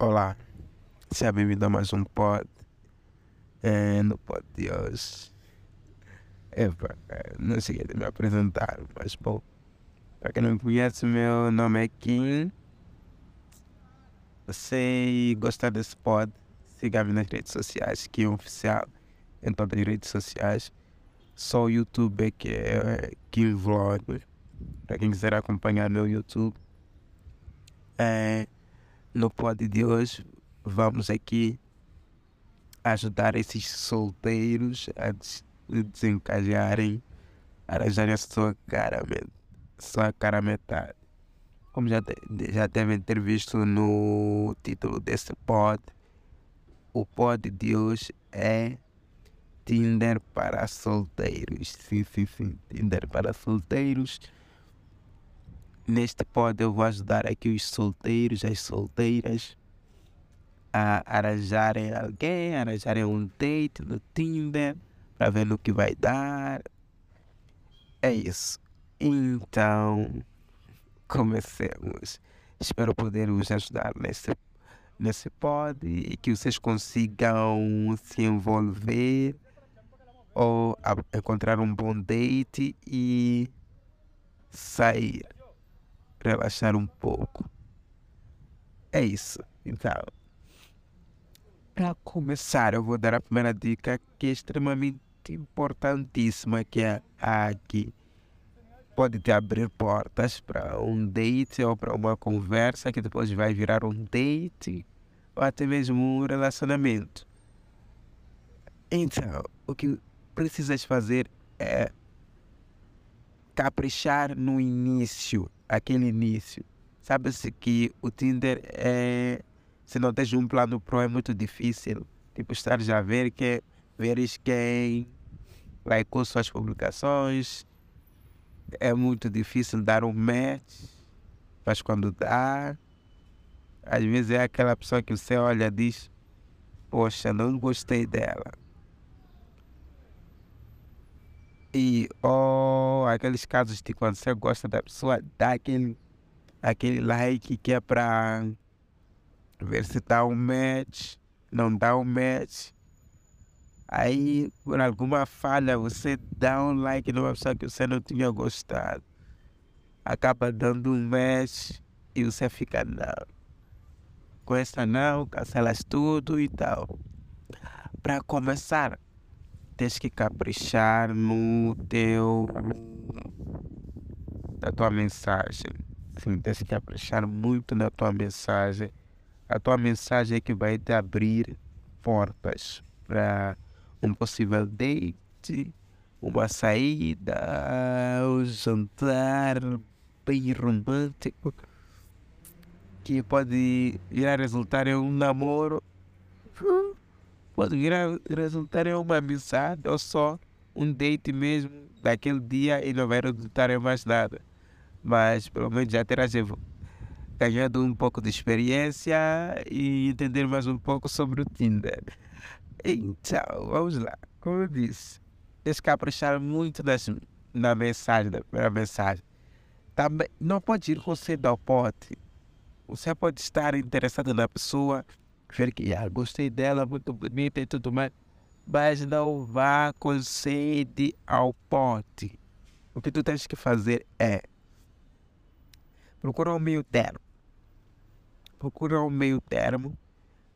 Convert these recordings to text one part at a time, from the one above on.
Olá, seja bem-vindo a mais um pod. É, no pod de hoje. Epa, é, não cheguei a me apresentar, mas bom. Para quem não me conhece, meu nome é Kim. Se gostar desse pod, siga-me nas redes sociais, Kim Oficial, em todas as redes sociais. Só o YouTube que é Kim Vlog. Para quem quiser acompanhar meu YouTube. É, no pod de hoje vamos aqui ajudar esses solteiros a desencajarem, arranjarem a sua cara, sua cara metade. Como já, já devem ter visto no título desse pod, o pod de hoje é Tinder para solteiros. Sim, sim, sim. Tinder para solteiros. Neste pod eu vou ajudar aqui os solteiros, as solteiras a arranjarem alguém, arranjarem um date no Tinder para ver no que vai dar. É isso. Então, comecemos. Espero poder vos ajudar nesse, nesse pod e que vocês consigam se envolver ou encontrar um bom date e sair relaxar um pouco. É isso. Então, para começar, eu vou dar a primeira dica que é extremamente importantíssima, que é a que pode te abrir portas para um date ou para uma conversa que depois vai virar um date ou até mesmo um relacionamento. Então, o que precisas fazer é caprichar no início aquele início. Sabe-se que o Tinder é. Se não tens um plano pro, é muito difícil. Tipo, estar já a ver que veres quem likeou suas publicações. É muito difícil dar um match. Mas quando dá, às vezes é aquela pessoa que você olha e diz: Poxa, não gostei dela. E oh, aqueles casos de quando você gosta da pessoa, dá aquele, aquele like que é para ver se dá um match, não dá um match. Aí, por alguma falha, você dá um like numa pessoa que você não tinha gostado. Acaba dando um match e você fica, não. Com essa não, cancelas tudo e tal. Para começar, tens que caprichar no teu na tua mensagem. Sim, tens que caprichar muito na tua mensagem. A tua mensagem é que vai te abrir portas para um possível date, uma saída, um jantar bem romântico que pode ir a resultar em um namoro pode resultar em uma amizade ou só um date mesmo daquele dia e não vai resultar em mais nada. Mas pelo menos já terás ganhado um pouco de experiência e entender mais um pouco sobre o Tinder. Então, vamos lá. Como eu disse, tens que caprichar muito nas, na mensagem, na primeira mensagem. Também, não pode ir com cedo ao pote. Você pode estar interessado na pessoa ver que ah, gostei dela, muito bonita e tudo mais, mas não vá com sede ao pote. O que tu tens que fazer é procurar um meio termo. Procura um meio termo,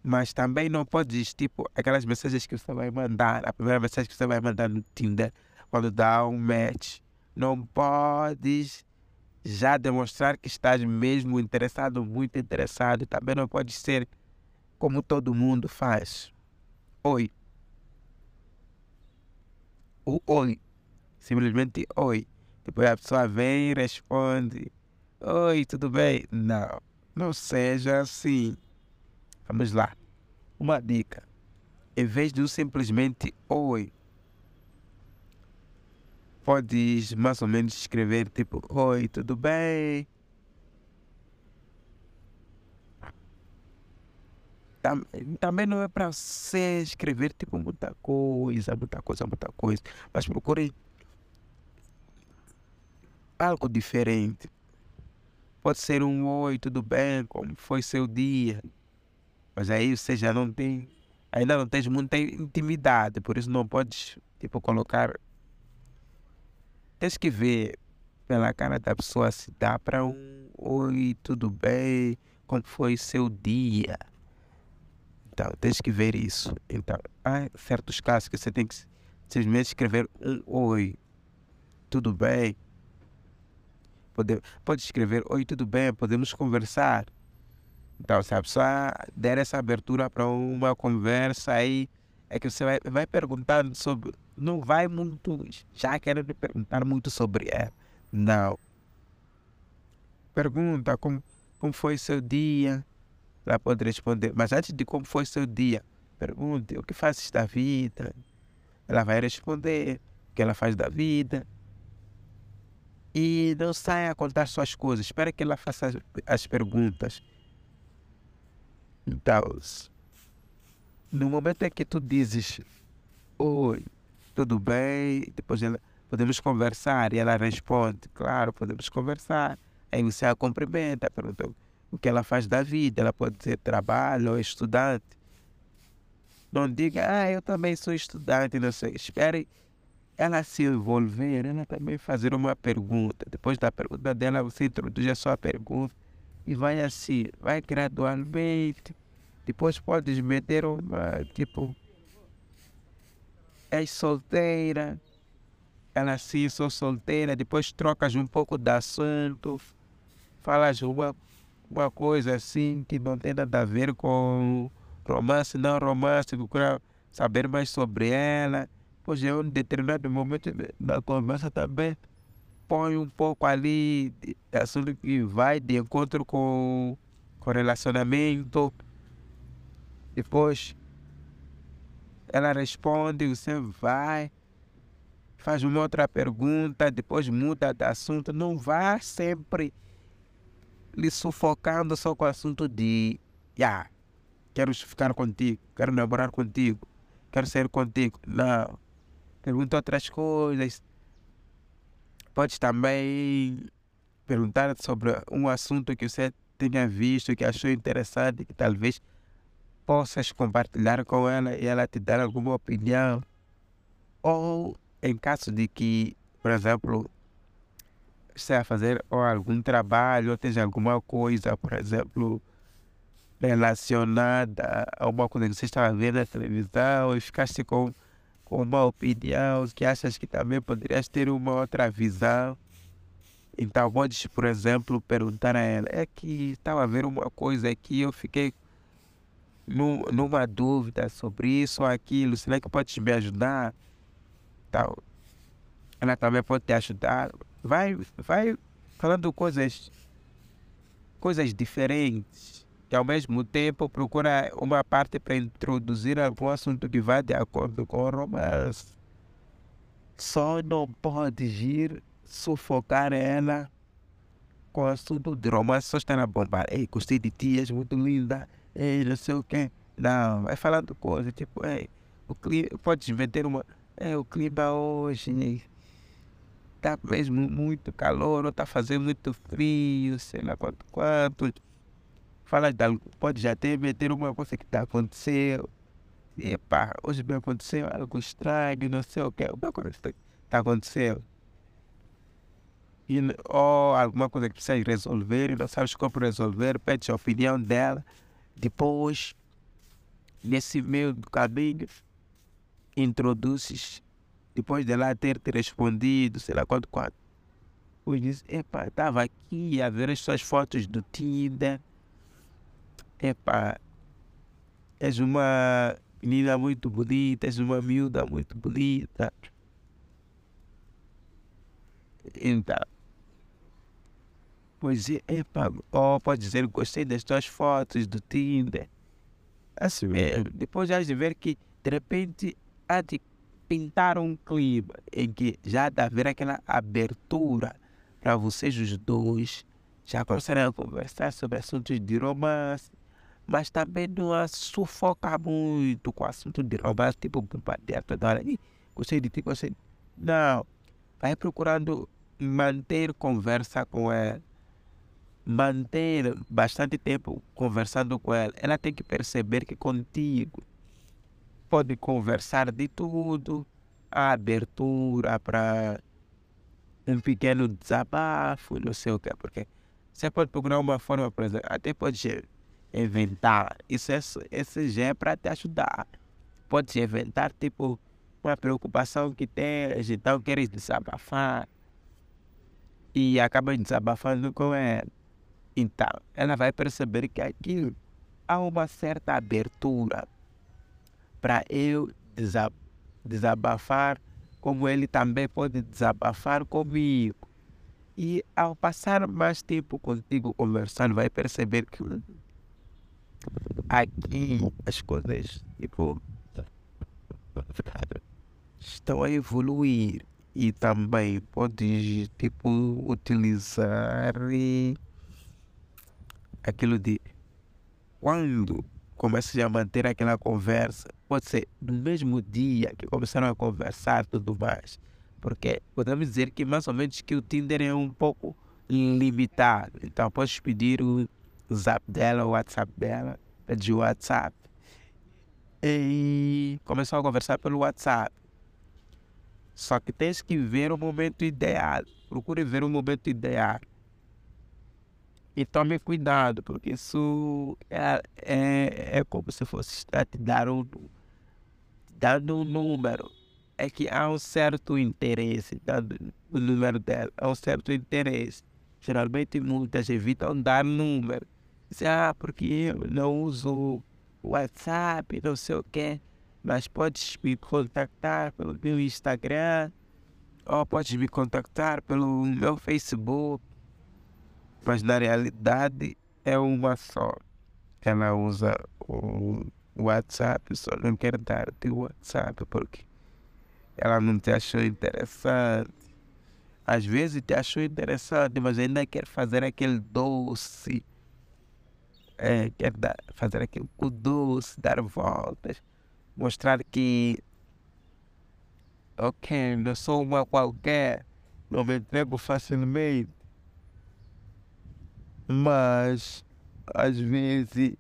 mas também não podes, tipo, aquelas mensagens que você vai mandar, a primeira mensagem que você vai mandar no Tinder, quando dá um match, não podes já demonstrar que estás mesmo interessado, muito interessado. Também não pode ser como todo mundo faz. Oi. O oi. Simplesmente oi. Depois a pessoa vem e responde: Oi, tudo bem? Não, não seja assim. Vamos lá. Uma dica. Em vez de simplesmente oi, podes mais ou menos escrever tipo: Oi, tudo bem? Também não é para você escrever tipo muita coisa, muita coisa, muita coisa, mas procure algo diferente. Pode ser um oi, tudo bem, como foi seu dia? Mas aí você já não tem, ainda não tens muita intimidade, por isso não podes, tipo, colocar. Tens que ver pela cara da pessoa se dá para um oi, tudo bem, como foi seu dia. Então, tens que ver isso. Então, há certos casos que você tem que simplesmente escrever um oi, tudo bem. Pode, pode escrever oi, tudo bem, podemos conversar. Então, se a pessoa der essa abertura para uma conversa aí, é que você vai, vai perguntando sobre. Não vai muito. Já querendo perguntar muito sobre ela. Não. Pergunta como, como foi seu dia. Ela pode responder. Mas antes de como foi seu dia, pergunte o que fazes da vida. Ela vai responder o que ela faz da vida. E não saia a contar suas coisas. Espera que ela faça as, as perguntas. Então, no momento em que tu dizes Oi, tudo bem? Depois ela, podemos conversar. E ela responde, claro, podemos conversar. Aí você a cumprimenta, pergunta o que ela faz da vida. Ela pode ser trabalho ou estudante. Não diga, ah, eu também sou estudante, não sei. Espere ela se envolver, ela também fazer uma pergunta. Depois da pergunta dela, você introduz a sua pergunta e vai assim, vai gradualmente. Depois podes meter uma, tipo, és solteira, ela sim, sou solteira, depois trocas um pouco de assunto, falas uma, uma coisa assim que não tem nada a ver com romance, não romance, procurar saber mais sobre ela Pois é, um determinado momento da conversa também põe um pouco ali de assunto que vai de encontro com, com relacionamento. Depois ela responde, você vai, faz uma outra pergunta, depois muda de assunto. Não vá sempre lhe sufocando só com o assunto de yeah, quero ficar contigo, quero namorar contigo, quero sair contigo. Não pergunta outras coisas. Pode também perguntar sobre um assunto que você tenha visto, que achou interessante, que talvez possas compartilhar com ela e ela te dar alguma opinião. Ou em caso de que, por exemplo, você a fazer ou algum trabalho, ou esteja alguma coisa, por exemplo, relacionada a uma coisa que você estava vendo na televisão e ficaste com uma opinião, que achas que também poderias ter uma outra visão. Então podes, por exemplo, perguntar a ela, é que estava a ver uma coisa aqui, eu fiquei numa dúvida sobre isso ou aquilo, será que podes me ajudar? Então, ela também pode te ajudar. Vai, vai falando coisas, coisas diferentes que ao mesmo tempo procura uma parte para introduzir algum assunto que vá de acordo com o romance. Só não pode ir sufocar ela com o assunto de romance, só está na bomba. Ei, gostei de ti, és muito linda. Ei, não sei o quê. Não, vai falando coisas tipo, ei, o clima, pode inventar uma. É, o clima hoje está mesmo muito calor, ou está fazendo muito frio, sei lá quanto, quanto fala pode já ter meter uma coisa que está acontecendo. Epa, hoje me aconteceu algo estranho, não sei o que, uma coisa está tá acontecendo. E, ou alguma coisa que precisa resolver e não sabes como resolver, pede a opinião dela. Depois, nesse meio do caminho, introduzes, depois dela ter te respondido, sei lá quanto, quanto. Pois diz, epa, estava aqui a ver as suas fotos do Tinder Epa, és uma menina muito bonita, és uma miúda muito bonita. Então, pois é, epa, oh, pode dizer, gostei das tuas fotos do Tinder. Assim mesmo. Depois já de ver que, de repente, há de pintar um clima em que já dá a ver aquela abertura para vocês os dois já começarem a conversar sobre assuntos de romance, mas também não a sufocar muito com assunto de roubar, tipo, bombardear toda hora. Gostei de ti, gostei. Não. Vai procurando manter conversa com ela. manter bastante tempo conversando com ela, ela tem que perceber que contigo pode conversar de tudo, a abertura para um pequeno desabafo, não sei o que, porque você pode procurar uma forma, por exemplo, até pode inventar, isso, é, isso já é para te ajudar. Pode inventar, tipo, uma preocupação que tens, então queres desabafar e acaba desabafando com ela. Então, ela vai perceber que aqui há uma certa abertura para eu desabafar, como ele também pode desabafar comigo. E ao passar mais tempo contigo conversando, vai perceber que aqui as coisas tipo, estão a evoluir e também podes tipo utilizar aquilo de quando começas a manter aquela conversa, pode ser no mesmo dia que começaram a conversar tudo mais. Porque podemos dizer que mais ou menos que o Tinder é um pouco limitado. Então podes pedir o zap dela, o WhatsApp dela, pedir o WhatsApp. E começou a conversar pelo WhatsApp. Só que tens que ver o momento ideal. Procure ver o momento ideal. E tome cuidado, porque isso é, é, é como se fosse te dar um, dando um número. É que há um certo interesse, dando o número dela, há um certo interesse. Geralmente muitas evitam dar número. Diz, ah, porque eu não uso WhatsApp, não sei o quê mas podes me contactar pelo meu Instagram ou podes me contactar pelo meu Facebook. Mas na realidade é uma só. Ela usa o WhatsApp, só não quer dar o teu WhatsApp porque ela não te achou interessante. Às vezes te achou interessante, mas ainda quer fazer aquele doce. É, quer dar, fazer aquele doce, dar voltas mostrar que, ok, não sou uma qualquer, não me entrego facilmente, mas às vezes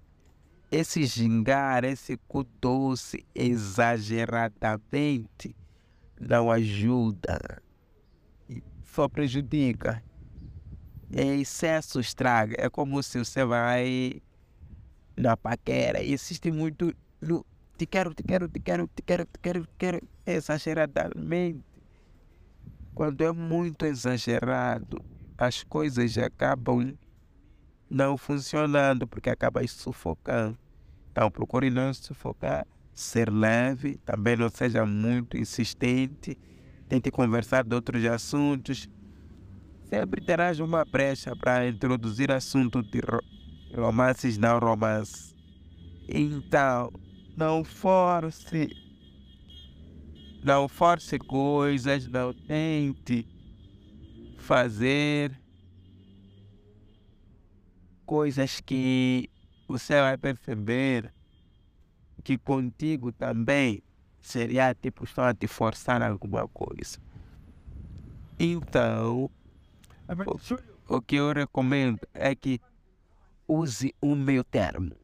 esse gingar, esse cu doce exageradamente não ajuda, só prejudica. É excesso estraga. É como se você vai na paquera. E existe muito no, te quero, te quero, te quero, te quero, te quero, te quero, exageradamente. Quando é muito exagerado, as coisas acabam não funcionando porque acaba sufocando. Então procure não sufocar, ser leve, também não seja muito insistente, tente conversar de outros assuntos. Sempre terás uma brecha para introduzir assuntos de romances não romances. Então, não force. Não force coisas, não tente fazer coisas que você vai perceber que contigo também seria tipo só a te forçar alguma coisa. Então, o, o que eu recomendo é que use o meu termo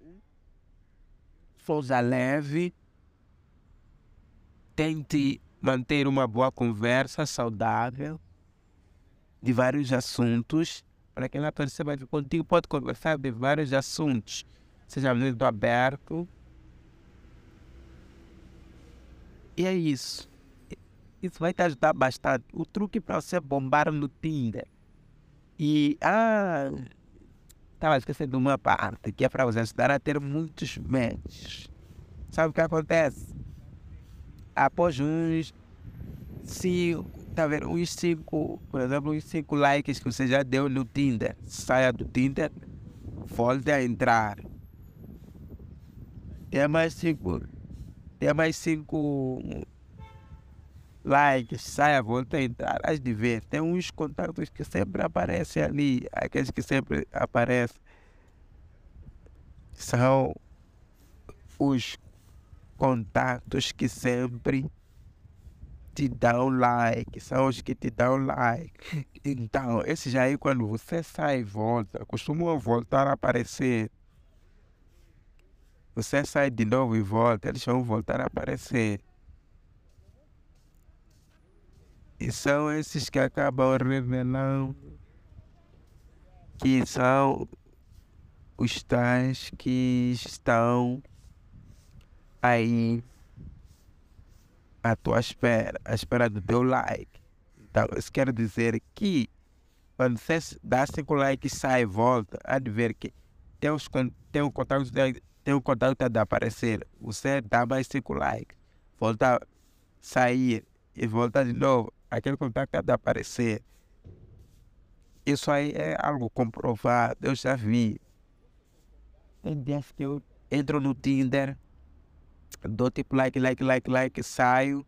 força leve, tente manter uma boa conversa saudável de vários assuntos, para que lá você vai contigo, pode conversar de vários assuntos. Seja muito aberto. E é isso. Isso vai te ajudar bastante. O truque para você é bombar no Tinder. E, ah, estava esquecendo de uma parte que é para você ajudar a ter muitos matches. Sabe o que acontece? Após uns 5, tentar ver os cinco, por exemplo, os cinco likes que você já deu no Tinder. Saia do Tinder, volte a entrar. Tem mais cinco. Tem mais cinco likes, saia, volta a entrar. As de ver, tem uns contatos que sempre aparecem ali, aqueles que sempre aparecem. São os contatos que sempre te dão like, são os que te dão like. Então, esses aí, quando você sai e volta, costumam voltar a aparecer. Você sai de novo e volta, eles vão voltar a aparecer. E são esses que acabam revelando que são os tais que estão aí à tua espera, à espera do teu like. Então, isso quer dizer que quando você dá cinco likes, sai e volta, há de ver que tem o contato tem o contato de aparecer. Você dá mais cinco likes, volta a sair e volta de novo. Aquele contato de aparecer. Isso aí é algo comprovado, eu já vi. Tem dias que eu entro no Tinder, dou tipo like, like, like, like, saio,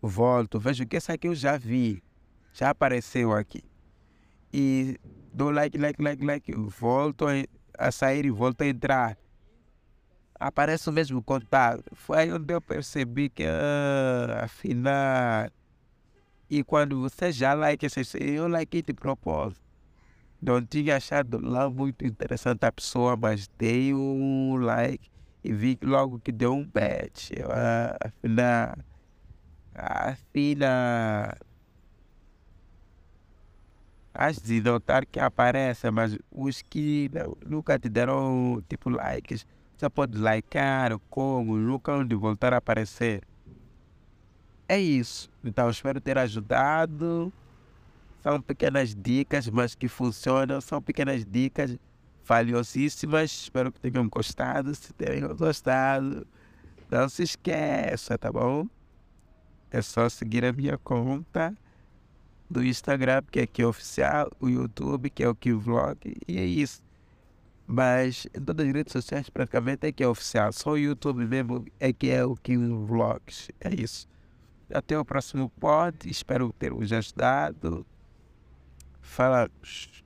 volto, vejo que essa aqui eu já vi, já apareceu aqui. E dou like, like, like, like, volto a sair e volto a entrar. Aparece o mesmo contato. Foi aí onde eu percebi que, ah, afinal, e quando você já like, eu like de propósito. Não tinha achado lá muito interessante a pessoa, mas dei um like e vi logo que deu um. Eu, ah, afinal, afinal, acho de notar que aparece, mas os que nunca te deram tipo likes, você pode likear como, nunca onde voltar a aparecer é isso. Então, espero ter ajudado. São pequenas dicas, mas que funcionam. São pequenas dicas valiosíssimas. Espero que tenham gostado. Se tenham gostado, não se esqueça, tá bom? É só seguir a minha conta do Instagram, que é aqui oficial, o YouTube, que é o que Vlog, e é isso. Mas em todas as redes sociais praticamente é que é oficial. Só o YouTube mesmo é que é o que Vlogs. É isso. Até o próximo pod. Espero ter vos ajudado. Falamos.